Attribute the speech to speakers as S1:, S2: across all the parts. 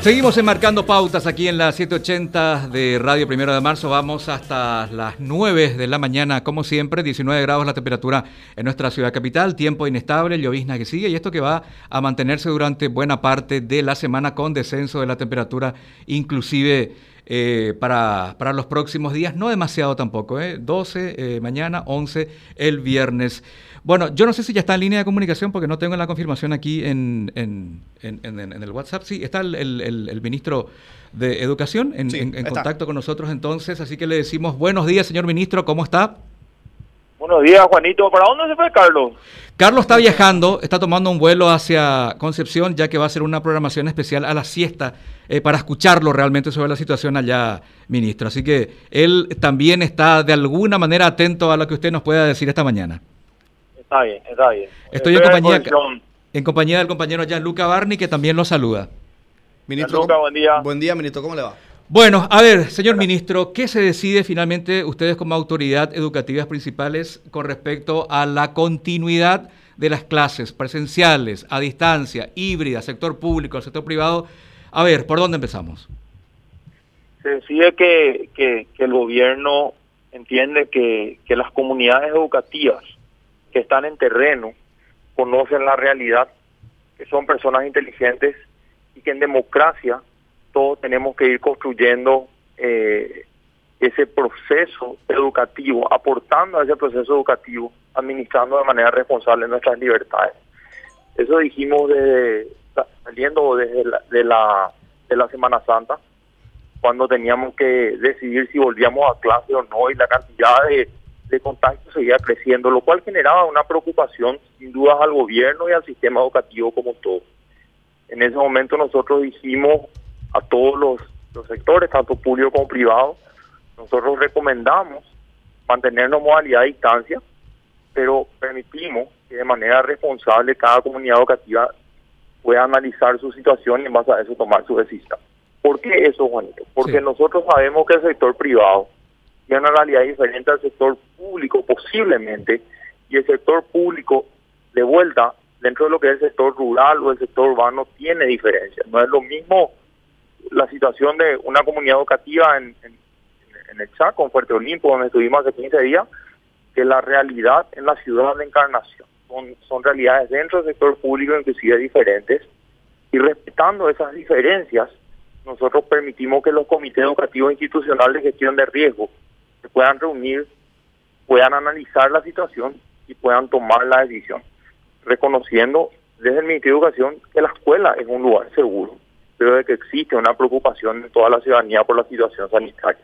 S1: Seguimos enmarcando pautas aquí en la 780 de Radio Primero de Marzo. Vamos hasta las 9 de la mañana, como siempre, 19 grados la temperatura en nuestra ciudad capital, tiempo inestable, llovizna que sigue y esto que va a mantenerse durante buena parte de la semana con descenso de la temperatura, inclusive eh, para, para, los próximos días, no demasiado tampoco, ¿eh? 12 eh, mañana, 11 el viernes. Bueno, yo no sé si ya está en línea de comunicación porque no tengo la confirmación aquí en, en, el WhatsApp. Sí, está el, ministro de Educación en, contacto con nosotros entonces, así que le decimos buenos días, señor ministro, ¿cómo está?
S2: Buenos días, Juanito. ¿Para dónde se fue Carlos?
S1: Carlos está viajando, está tomando un vuelo hacia Concepción, ya que va a hacer una programación especial a la siesta eh, para escucharlo realmente sobre la situación allá, ministro. Así que él también está de alguna manera atento a lo que usted nos pueda decir esta mañana.
S2: Está bien, está bien.
S1: Estoy en compañía, en compañía del compañero Gianluca Barni, que también lo saluda.
S3: Ministro, buen día. Buen día, ministro, ¿cómo le va?
S1: Bueno, a ver, señor ministro, ¿qué se decide finalmente ustedes como autoridad educativas principales con respecto a la continuidad de las clases presenciales, a distancia, híbridas, sector público, sector privado? A ver, ¿por dónde empezamos?
S2: Se decide que, que, el gobierno entiende que, que las comunidades educativas que están en terreno, conocen la realidad, que son personas inteligentes y que en democracia todos tenemos que ir construyendo eh, ese proceso educativo, aportando a ese proceso educativo, administrando de manera responsable nuestras libertades. Eso dijimos desde, saliendo desde de, la, de la Semana Santa, cuando teníamos que decidir si volvíamos a clase o no y la cantidad de de contacto seguía creciendo, lo cual generaba una preocupación sin dudas al gobierno y al sistema educativo como todo. En ese momento nosotros dijimos a todos los, sectores, tanto público como privado, nosotros recomendamos mantenernos modalidad de distancia, pero permitimos que de manera responsable cada comunidad educativa pueda analizar su situación y en base a eso tomar su decisión. ¿Por qué eso, Juanito? Porque nosotros sabemos que el sector privado tiene una realidad diferente al sector público posiblemente y el sector público de vuelta dentro de lo que es el sector rural o el sector urbano tiene diferencias. No es lo mismo la situación de una comunidad educativa en, en, el Chaco, en Fuerte Olimpo, donde estuvimos hace 15 días, que la realidad en la ciudad de Encarnación. Son, son realidades dentro del sector público inclusive diferentes y respetando esas diferencias, nosotros permitimos que los comités educativos institucionales de gestión de riesgo se puedan reunir, puedan analizar la situación y puedan tomar la decisión, reconociendo desde el Ministerio de Educación que la escuela es un lugar seguro, pero de que existe una preocupación en toda la ciudadanía por la situación sanitaria.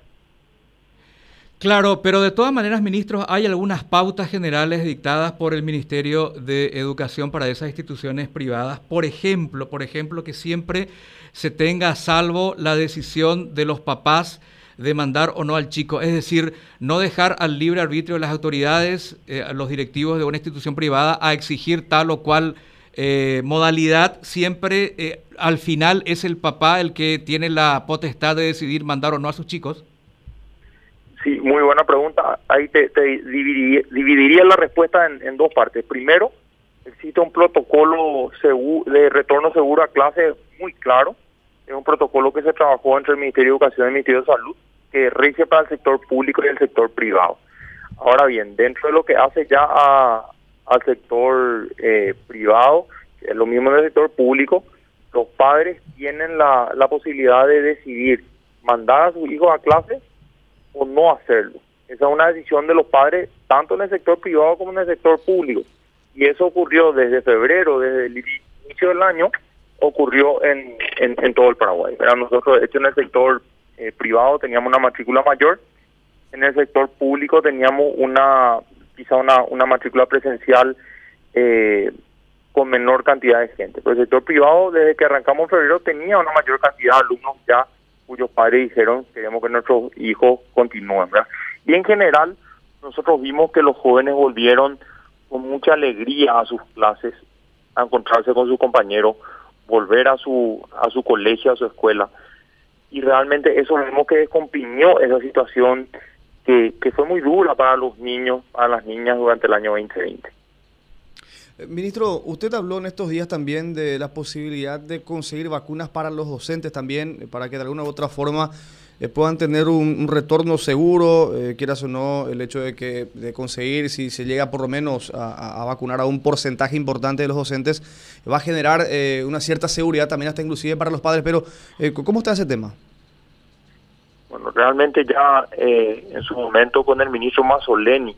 S1: Claro, pero de todas maneras, ministros, hay algunas pautas generales dictadas por el Ministerio de Educación para esas instituciones privadas. Por ejemplo, por ejemplo, que siempre se tenga a salvo la decisión de los papás de mandar o no al chico. Es decir, no dejar al libre arbitrio de las autoridades, eh, los directivos de una institución privada, a exigir tal o cual eh, modalidad. Siempre eh, al final es el papá el que tiene la potestad de decidir mandar o no a sus chicos.
S2: Sí, muy buena pregunta. Ahí te, dividiría, la respuesta en, dos partes. Primero, existe un protocolo de retorno seguro a clase muy claro es un protocolo que se trabajó entre el Ministerio de Educación y el Ministerio de Salud, que rige para el sector público y el sector privado. Ahora bien, dentro de lo que hace ya al sector eh, privado, lo mismo en el sector público, los padres tienen la, la posibilidad de decidir mandar a sus hijos a clase o no hacerlo. Esa es una decisión de los padres, tanto en el sector privado como en el sector público. Y eso ocurrió desde febrero, desde el inicio del año, ocurrió en, en, todo el Paraguay. Pero nosotros, de hecho, en el sector eh, privado teníamos una matrícula mayor, en el sector público teníamos una quizá una, una matrícula presencial eh, con menor cantidad de gente. Pero el sector privado, desde que arrancamos en febrero, tenía una mayor cantidad de alumnos ya cuyos padres dijeron queremos que nuestros hijos continúen. Y en general, nosotros vimos que los jóvenes volvieron con mucha alegría a sus clases, a encontrarse con sus compañeros, volver a su, a su colegio, a su escuela. Y realmente eso vemos que descomprimió esa situación que, que fue muy dura para los niños, para las niñas durante el año 2020.
S3: Eh, ministro, usted habló en estos días también de la posibilidad de conseguir vacunas para los docentes también, eh, para que de alguna u otra forma eh, puedan tener un, retorno seguro, quieras o no, el hecho de que de conseguir, si se llega por lo menos a, vacunar a un porcentaje importante de los docentes, va a generar una cierta seguridad también hasta inclusive para los padres. Pero, ¿cómo está ese tema?
S2: Bueno, realmente ya en su momento con el ministro Mazzoleni,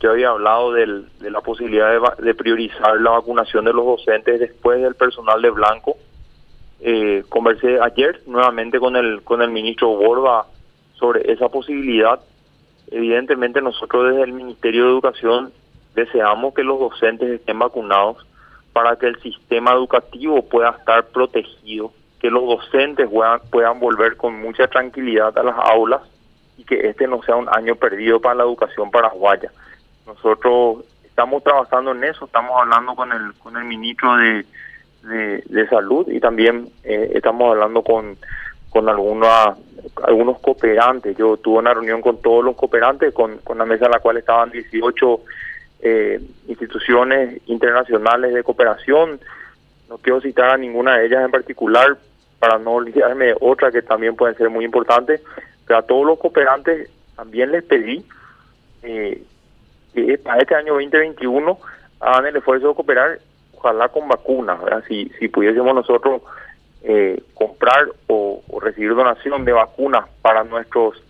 S2: yo había hablado de la posibilidad de, priorizar la vacunación de los docentes después del personal de blanco. Eh, conversé ayer nuevamente con el con el ministro Borba sobre esa posibilidad. Evidentemente nosotros desde el Ministerio de Educación deseamos que los docentes estén vacunados para que el sistema educativo pueda estar protegido, que los docentes puedan, puedan volver con mucha tranquilidad a las aulas y que este no sea un año perdido para la educación paraguaya. Nosotros estamos trabajando en eso, estamos hablando con el con el ministro de, de, salud y también eh, estamos hablando con con algunos algunos cooperantes. Yo tuve una reunión con todos los cooperantes, con, con la mesa en la cual estaban 18 eh, instituciones internacionales de cooperación. No quiero citar a ninguna de ellas en particular para no olvidarme otra que también pueden ser muy importantes, pero a todos los cooperantes también les pedí eh, que para este año 2021 hagan el esfuerzo de cooperar, ojalá con vacunas, Si, si pudiésemos nosotros eh, comprar o, recibir donación de vacunas para nuestros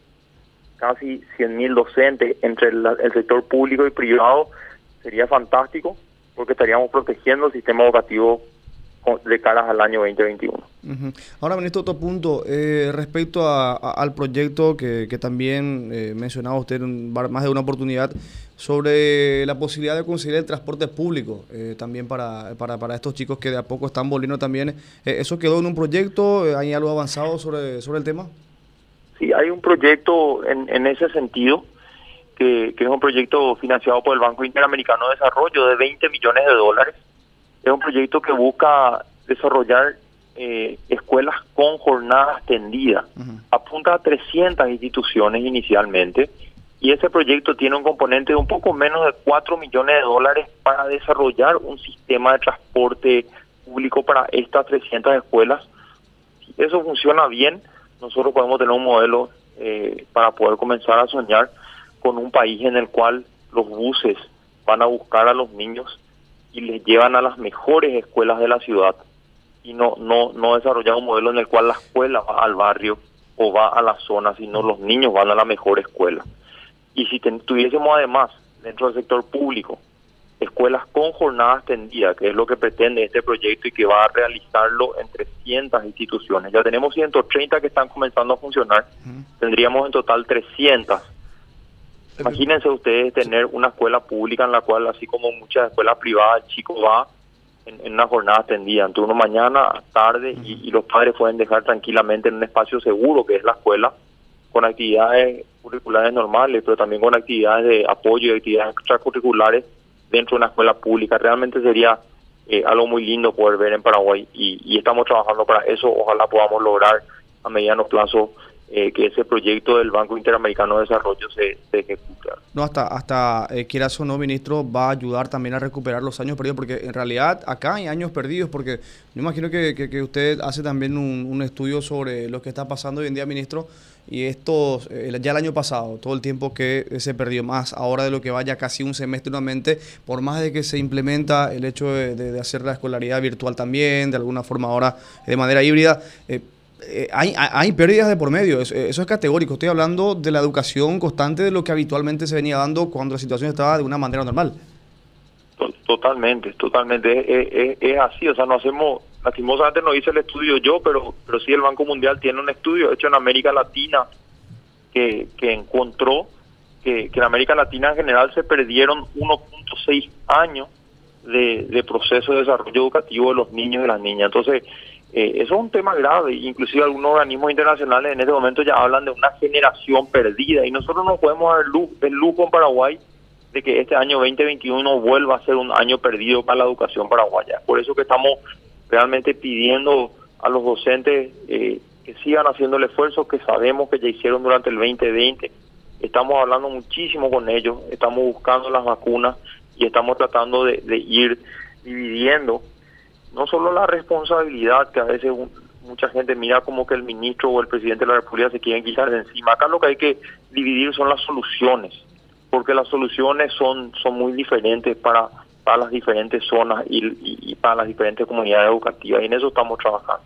S2: casi 100.000 docentes entre el, sector público y privado, sería fantástico porque estaríamos protegiendo el sistema educativo de cara al año 2021.
S3: Ahora, ministro, otro punto, eh, respecto al proyecto que, también eh, mencionaba usted en más de una oportunidad, sobre la posibilidad de conseguir el transporte público eh, también para, para, para, estos chicos que de a poco están volviendo también. ¿Eso quedó en un proyecto? ¿Hay algo avanzado sobre, sobre el tema?
S2: Sí, hay un proyecto en, en ese sentido, que, que es un proyecto financiado por el Banco Interamericano de Desarrollo de 20 millones de dólares. Es un proyecto que busca desarrollar eh, escuelas con jornada extendida. Apunta a 300 instituciones inicialmente y ese proyecto tiene un componente de un poco menos de 4 millones de dólares para desarrollar un sistema de transporte público para estas 300 escuelas. Si eso funciona bien, nosotros podemos tener un modelo eh, para poder comenzar a soñar con un país en el cual los buses van a buscar a los niños y les llevan a las mejores escuelas de la ciudad y no, no, no desarrollar un modelo en el cual la escuela va al barrio o va a la zona, sino los niños van a la mejor escuela. Y si tuviésemos además dentro del sector público escuelas con jornada extendida, que es lo que pretende este proyecto y que va a realizarlo en 300 instituciones. Ya tenemos 130 que están comenzando a funcionar, tendríamos en total 300. Imagínense ustedes tener una escuela pública en la cual, así como muchas escuelas privadas, el chico va en, una jornada extendida, turno mañana, tarde, y, los padres pueden dejar tranquilamente en un espacio seguro que es la escuela, con actividades curriculares normales, pero también con actividades de apoyo y actividades extracurriculares dentro de una escuela pública. Realmente sería eh, algo muy lindo poder ver en Paraguay y, y estamos trabajando para eso. Ojalá podamos lograr a mediano plazo eh, que ese proyecto del Banco Interamericano de Desarrollo se, se ejecute.
S3: No, hasta, hasta eh, quieras o no, ministro, va a ayudar también a recuperar los años perdidos, porque en realidad acá hay años perdidos, porque yo imagino que, que, usted hace también un, un, estudio sobre lo que está pasando hoy en día, ministro, y esto, eh, ya el año pasado, todo el tiempo que se perdió más, ahora de lo que vaya casi un semestre nuevamente, por más de que se implementa el hecho de, de, hacer la escolaridad virtual también, de alguna forma ahora de manera híbrida, eh, eh, hay, hay, pérdidas de por medio, eso, es categórico. Estoy hablando de la educación constante de lo que habitualmente se venía dando cuando la situación estaba de una manera normal.
S2: Totalmente, totalmente. Es, así, o sea, no hacemos, lastimosamente no hice el estudio yo, pero, pero sí el Banco Mundial tiene un estudio hecho en América Latina que, que encontró que, que en América Latina en general se perdieron 1.6 años de, de proceso de desarrollo educativo de los niños y las niñas. Entonces, eh, eso es un tema grave, inclusive algunos organismos internacionales en este momento ya hablan de una generación perdida y nosotros no podemos dar luz, el lujo en Paraguay de que este año 2021 vuelva a ser un año perdido para la educación paraguaya. Por eso que estamos realmente pidiendo a los docentes eh, que sigan haciendo el esfuerzo que sabemos que ya hicieron durante el 2020. Estamos hablando muchísimo con ellos, estamos buscando las vacunas y estamos tratando de, de ir dividiendo no solo la responsabilidad que a veces mucha gente mira como que el ministro o el presidente de la República se quieren quitar de encima. Acá lo que hay que dividir son las soluciones, porque las soluciones son, son muy diferentes para, para las diferentes zonas y para las diferentes comunidades educativas y en eso estamos trabajando.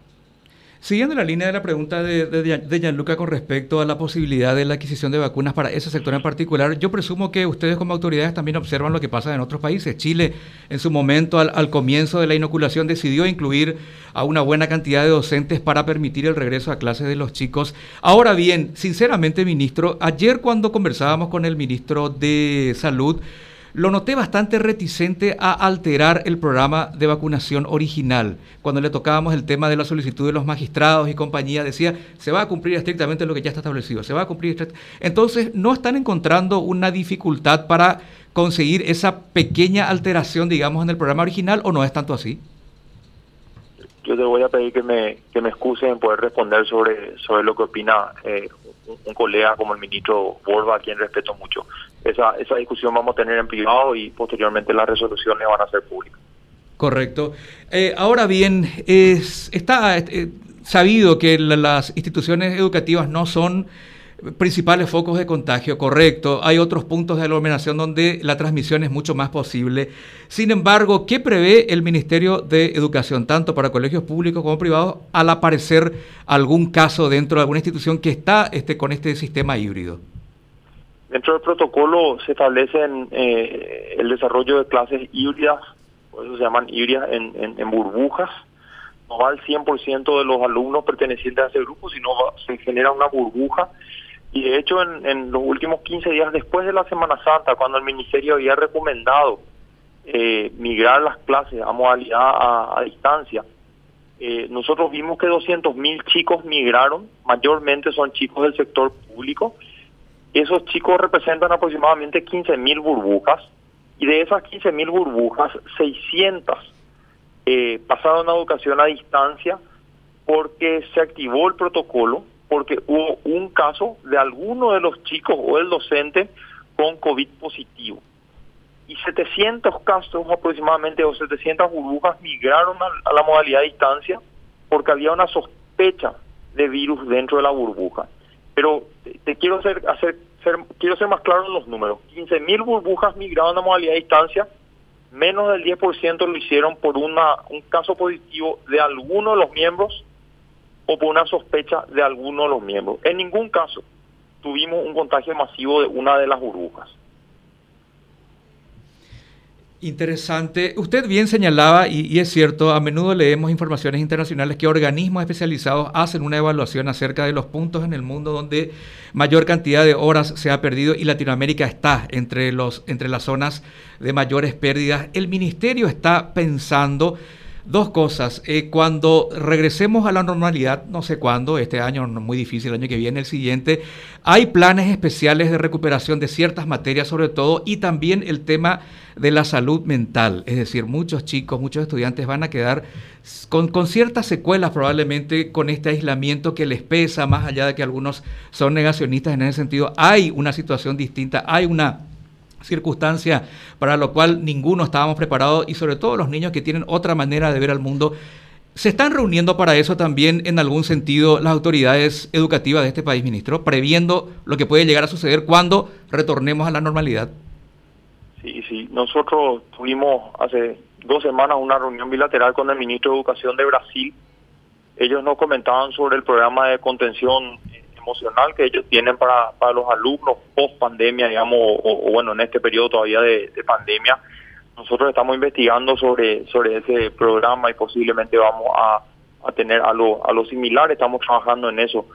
S1: Siguiendo la línea de la pregunta de, de, Gianluca con respecto a la posibilidad de la adquisición de vacunas para ese sector en particular, yo presumo que ustedes como autoridades también observan lo que pasa en otros países. Chile, en su momento, al, al comienzo de la inoculación, decidió incluir a una buena cantidad de docentes para permitir el regreso a clases de los chicos. Ahora bien, sinceramente, ministro, ayer cuando conversábamos con el ministro de Salud, lo noté bastante reticente a alterar el programa de vacunación original. Cuando le tocábamos el tema de la solicitud de los magistrados y compañía, decía, se va a cumplir estrictamente lo que ya está establecido, se va a cumplir Entonces, ¿no están encontrando una dificultad para conseguir esa pequeña alteración, digamos, en el programa original o no es tanto así?
S2: Yo te voy a pedir que me, que me excuse en poder responder sobre, sobre lo que opina eh, un, colega como el ministro Borba, a quien respeto mucho. Esa, esa discusión vamos a tener en privado y posteriormente las resoluciones van a ser públicas.
S1: Correcto. Eh, ahora bien, es, está eh, sabido que las instituciones educativas no son principales focos de contagio, correcto. Hay otros puntos de aglomeración donde la transmisión es mucho más posible. Sin embargo, ¿qué prevé el Ministerio de Educación, tanto para colegios públicos como privados, al aparecer algún caso dentro de alguna institución que está este, con este sistema híbrido?
S2: Dentro del protocolo se establece eh, el desarrollo de clases híbridas, por eso se llaman híbridas en, burbujas. No va al 100% de los alumnos pertenecientes a ese grupo, sino se genera una burbuja y de hecho, en, los últimos 15 días después de la Semana Santa, cuando el Ministerio había recomendado eh, migrar las clases a modalidad a, distancia, eh, nosotros vimos que 200.000 chicos migraron, mayormente son chicos del sector público. Esos chicos representan aproximadamente 15.000 burbujas y de esas 15.000 burbujas, 600 eh, pasaron a educación a distancia porque se activó el protocolo porque hubo un caso de alguno de los chicos o el docente con COVID positivo. Y 700 casos aproximadamente, o 700 burbujas migraron a, la modalidad de distancia porque había una sospecha de virus dentro de la burbuja. Pero te, quiero hacer, ser, quiero ser más claro en los números. 15.000 burbujas migraron a modalidad de distancia, menos del 10% lo hicieron por un caso positivo de alguno de los miembros o por una sospecha de alguno de los miembros. En ningún caso tuvimos un contagio masivo de una de las burbujas.
S1: Interesante. Usted bien señalaba, y, es cierto, a menudo leemos informaciones internacionales que organismos especializados hacen una evaluación acerca de los puntos en el mundo donde mayor cantidad de horas se ha perdido y Latinoamérica está entre, los, entre las zonas de mayores pérdidas. El ministerio está pensando Dos cosas. Eh, cuando regresemos a la normalidad, no sé cuándo, este año muy difícil, el año que viene, el siguiente, hay planes especiales de recuperación de ciertas materias sobre todo y también el tema de la salud mental. Es decir, muchos chicos, muchos estudiantes van a quedar con, con ciertas secuelas probablemente con este aislamiento que les pesa, más allá de que algunos son negacionistas en ese sentido. Hay una situación distinta, hay una circunstancia para lo cual ninguno estábamos preparados y sobre todo los niños que tienen otra manera de ver al mundo. ¿Se están reuniendo para eso también en algún sentido las autoridades educativas de este país, ministro, previendo lo que puede llegar a suceder cuando retornemos a la normalidad?
S2: Sí, sí. Nosotros tuvimos hace dos semanas una reunión bilateral con el ministro de Educación de Brasil. Ellos nos comentaban sobre el programa de contención emocional que ellos tienen para, para los alumnos post pandemia, digamos, o, bueno, en este periodo todavía de, pandemia. Nosotros estamos investigando sobre, sobre ese programa y posiblemente vamos a, a tener a lo, a lo similar, estamos trabajando en eso.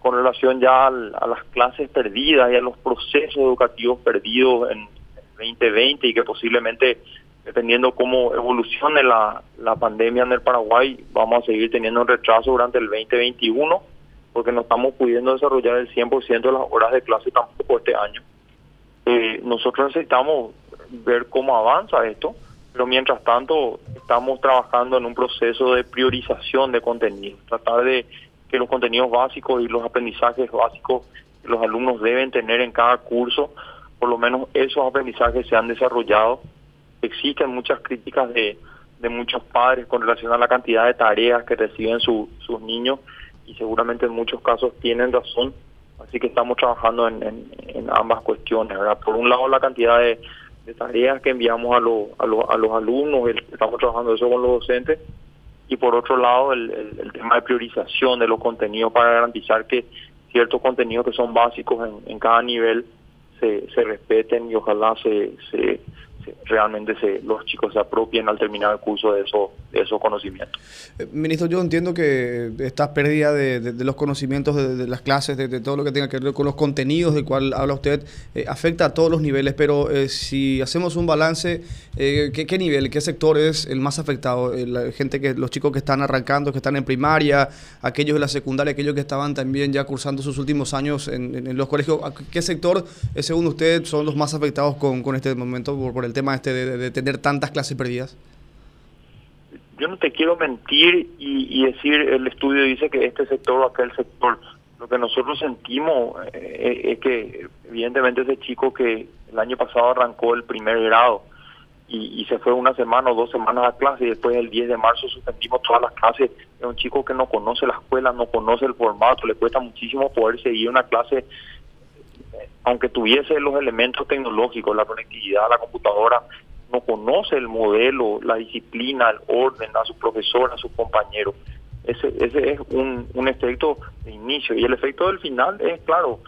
S2: Con relación ya a las clases perdidas y a los procesos educativos perdidos en 2020 y que posiblemente dependiendo cómo evolucione la, la pandemia en el Paraguay, vamos a seguir teniendo un retraso durante el 2021 porque no estamos pudiendo desarrollar el 100% de las horas de clase tampoco este año. Eh, nosotros necesitamos ver cómo avanza esto, pero mientras tanto estamos trabajando en un proceso de priorización de contenido, tratar de que los contenidos básicos y los aprendizajes básicos que los alumnos deben tener en cada curso, por lo menos esos aprendizajes se han desarrollado existen muchas críticas de, de muchos padres con relación a la cantidad de tareas que reciben sus niños y seguramente en muchos casos tienen razón, así que estamos trabajando en, ambas cuestiones. ¿verdad? Por un lado la cantidad de, tareas que enviamos a, a, a los alumnos, estamos trabajando eso con los docentes, y por otro lado el, el, tema de priorización de los contenidos para garantizar que ciertos contenidos que son básicos en, cada nivel se, se respeten y ojalá se, se, realmente se, los chicos se apropien al terminar el curso de, eso, de esos conocimientos.
S3: Eh, ministro, yo entiendo que esta pérdida de, los conocimientos de, las clases, de, todo lo que tenga que ver con los contenidos del cual habla usted, eh, afecta a todos los niveles, pero eh, si hacemos un balance, ¿qué, nivel, qué sector es el más afectado? la gente que, los chicos que están arrancando, que están en primaria, aquellos de la secundaria, aquellos que estaban también ya cursando sus últimos años en, los colegios, ¿qué sector, según usted, son los más afectados con, con este momento por, por el tema este de, tener tantas clases perdidas?
S2: Yo no te quiero mentir y, decir, el estudio dice que este sector o aquel sector. Lo que nosotros sentimos eh, es que evidentemente ese chico que el año pasado arrancó el primer grado y, se fue una semana o dos semanas a clase y después el 10 de marzo suspendimos todas las clases. Es un chico que no conoce la escuela, no conoce el formato, le cuesta muchísimo poder seguir una clase aunque tuviese los elementos tecnológicos, la conectividad, la computadora, no conoce el modelo, la disciplina, el orden, a su profesor, a sus compañeros. Ese, ese es un, un efecto de inicio. Y el efecto del final es, claro,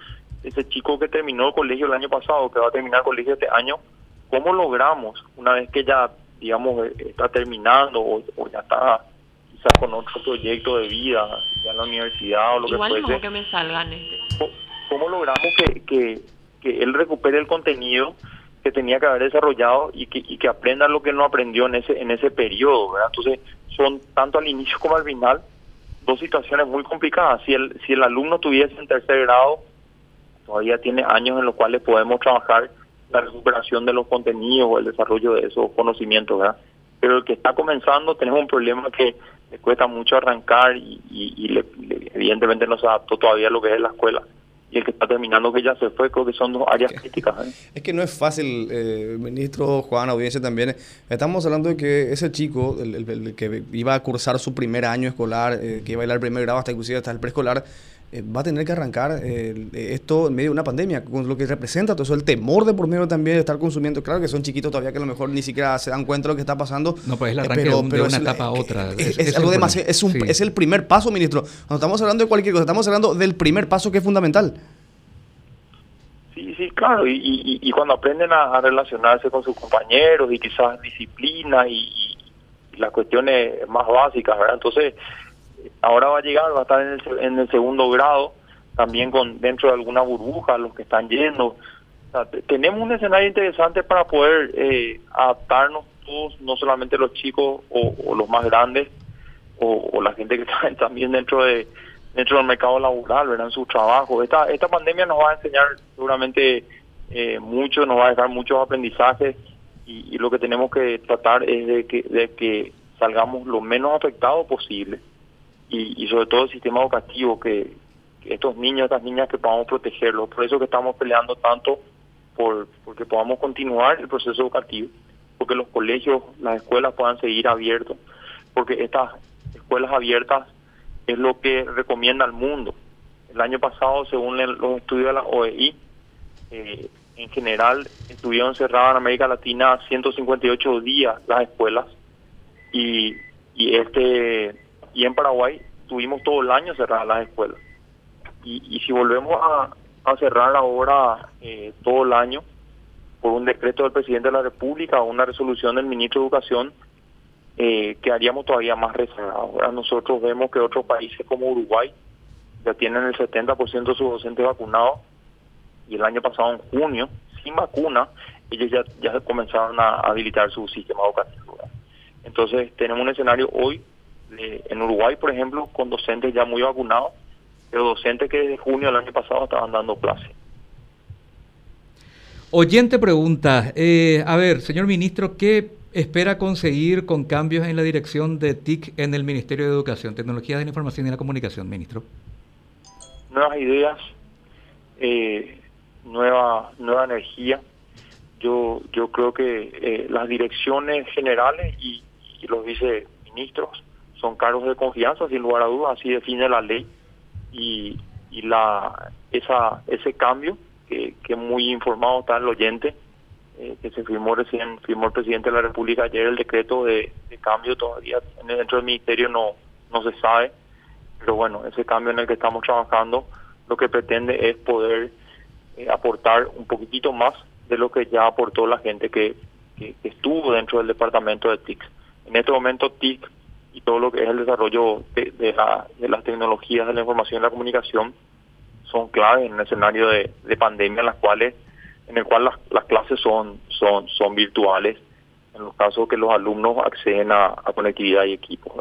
S2: ese chico que terminó el colegio el año pasado, que va a terminar el colegio este año, ¿cómo logramos, una vez que ya, digamos, está terminando o, ya está quizás con otro proyecto de vida, ya en la universidad o lo que fuese?
S4: que me salgan este
S2: cómo logramos que, que, que él recupere el contenido que tenía que haber desarrollado y que, que aprenda lo que no aprendió en ese en ese periodo. Entonces, son tanto al inicio como al final dos situaciones muy complicadas. Si el si el alumno tuviese en tercer grado, todavía tiene años en los cuales podemos trabajar la recuperación de los contenidos o el desarrollo de esos conocimientos, ¿verdad? Pero el que está comenzando tenemos un problema que le cuesta mucho arrancar y, y, evidentemente no se adaptó todavía a lo que es la escuela y el que está terminando que ya se fue, creo que son dos áreas críticas. ¿eh?
S3: Es que no es fácil, eh, ministro Juan, audiencia también. Estamos hablando de que ese chico, el, que iba a cursar su primer año escolar, eh, que iba a ir al primer grado hasta inclusive hasta el preescolar, eh, va a tener que arrancar eh, esto en medio de una pandemia, con lo que representa todo eso, el temor de por medio también de estar consumiendo. Claro que son chiquitos todavía que a lo mejor ni siquiera se dan cuenta de lo que está pasando.
S1: No, pues es el arranque de, una etapa a otra.
S3: Es, algo demasiado, es, un, es el primer paso, ministro. Cuando estamos hablando de cualquier cosa, estamos hablando del primer paso que es fundamental.
S2: Sí, sí, claro, y, y, cuando aprenden a, relacionarse con sus compañeros y quizás disciplina y, y las cuestiones más básicas, ¿verdad? Entonces, ahora va a llegar, va a estar en el, en el segundo grado, también con dentro de alguna burbuja, los que están yendo. tenemos un escenario interesante para poder eh, adaptarnos todos, no solamente los chicos o, los más grandes, o, la gente que está también dentro de dentro del mercado laboral, ¿verdad? en su trabajo. Esta, esta pandemia nos va a enseñar seguramente eh, mucho, nos va a dejar muchos aprendizajes y, y, lo que tenemos que tratar es de que, de que salgamos lo menos afectados posible y, sobre todo el sistema educativo, que, estos niños, estas niñas que podamos protegerlos. Por eso que estamos peleando tanto por porque podamos continuar el proceso educativo, porque los colegios, las escuelas puedan seguir abiertos, porque estas escuelas abiertas es lo que recomienda al mundo. El año pasado, según los estudios de la OEI, eh, en general estuvieron cerradas en América Latina 158 días las escuelas y, y este y en Paraguay tuvimos todo el año cerradas las escuelas. Y, y si volvemos a, a cerrar ahora eh, todo el año por un decreto del presidente de la República o una resolución del ministro de Educación, eh, quedaríamos todavía más. Ahora nosotros vemos que otros países como Uruguay ya tienen el 70% de sus docentes vacunados y el año pasado en junio, sin vacuna, ellos ya, ya comenzaron a habilitar su sistema educativo. Entonces tenemos un escenario hoy en Uruguay, por ejemplo, con docentes ya muy vacunados, pero docentes que desde junio del año pasado estaban dando clase.
S1: Oyente pregunta, eh, a ver, señor ministro, ¿qué espera conseguir con cambios en la dirección de TIC en el Ministerio de Educación, Tecnologías de la Información y la Comunicación, ministro?
S2: Nuevas ideas, eh, nueva, nueva energía. yo yo creo que eh, las direcciones generales y, los viceministros son cargos de confianza, sin lugar a dudas, así define la ley y, y la esa ese cambio que, que muy informado está el oyente eh, que se firmó recién firmó el presidente de la República ayer el decreto de, cambio todavía dentro del ministerio no no se sabe pero bueno ese cambio en el que estamos trabajando lo que pretende es poder eh, aportar un poquitito más de lo que ya aportó la gente que, estuvo dentro del departamento de TIC. En este momento TIC y todo lo que es el desarrollo de, las tecnologías de la información y la comunicación son claves en un escenario de, pandemia en las cuales en el cual las, clases son son son virtuales en los casos que los alumnos acceden a, conectividad y equipos.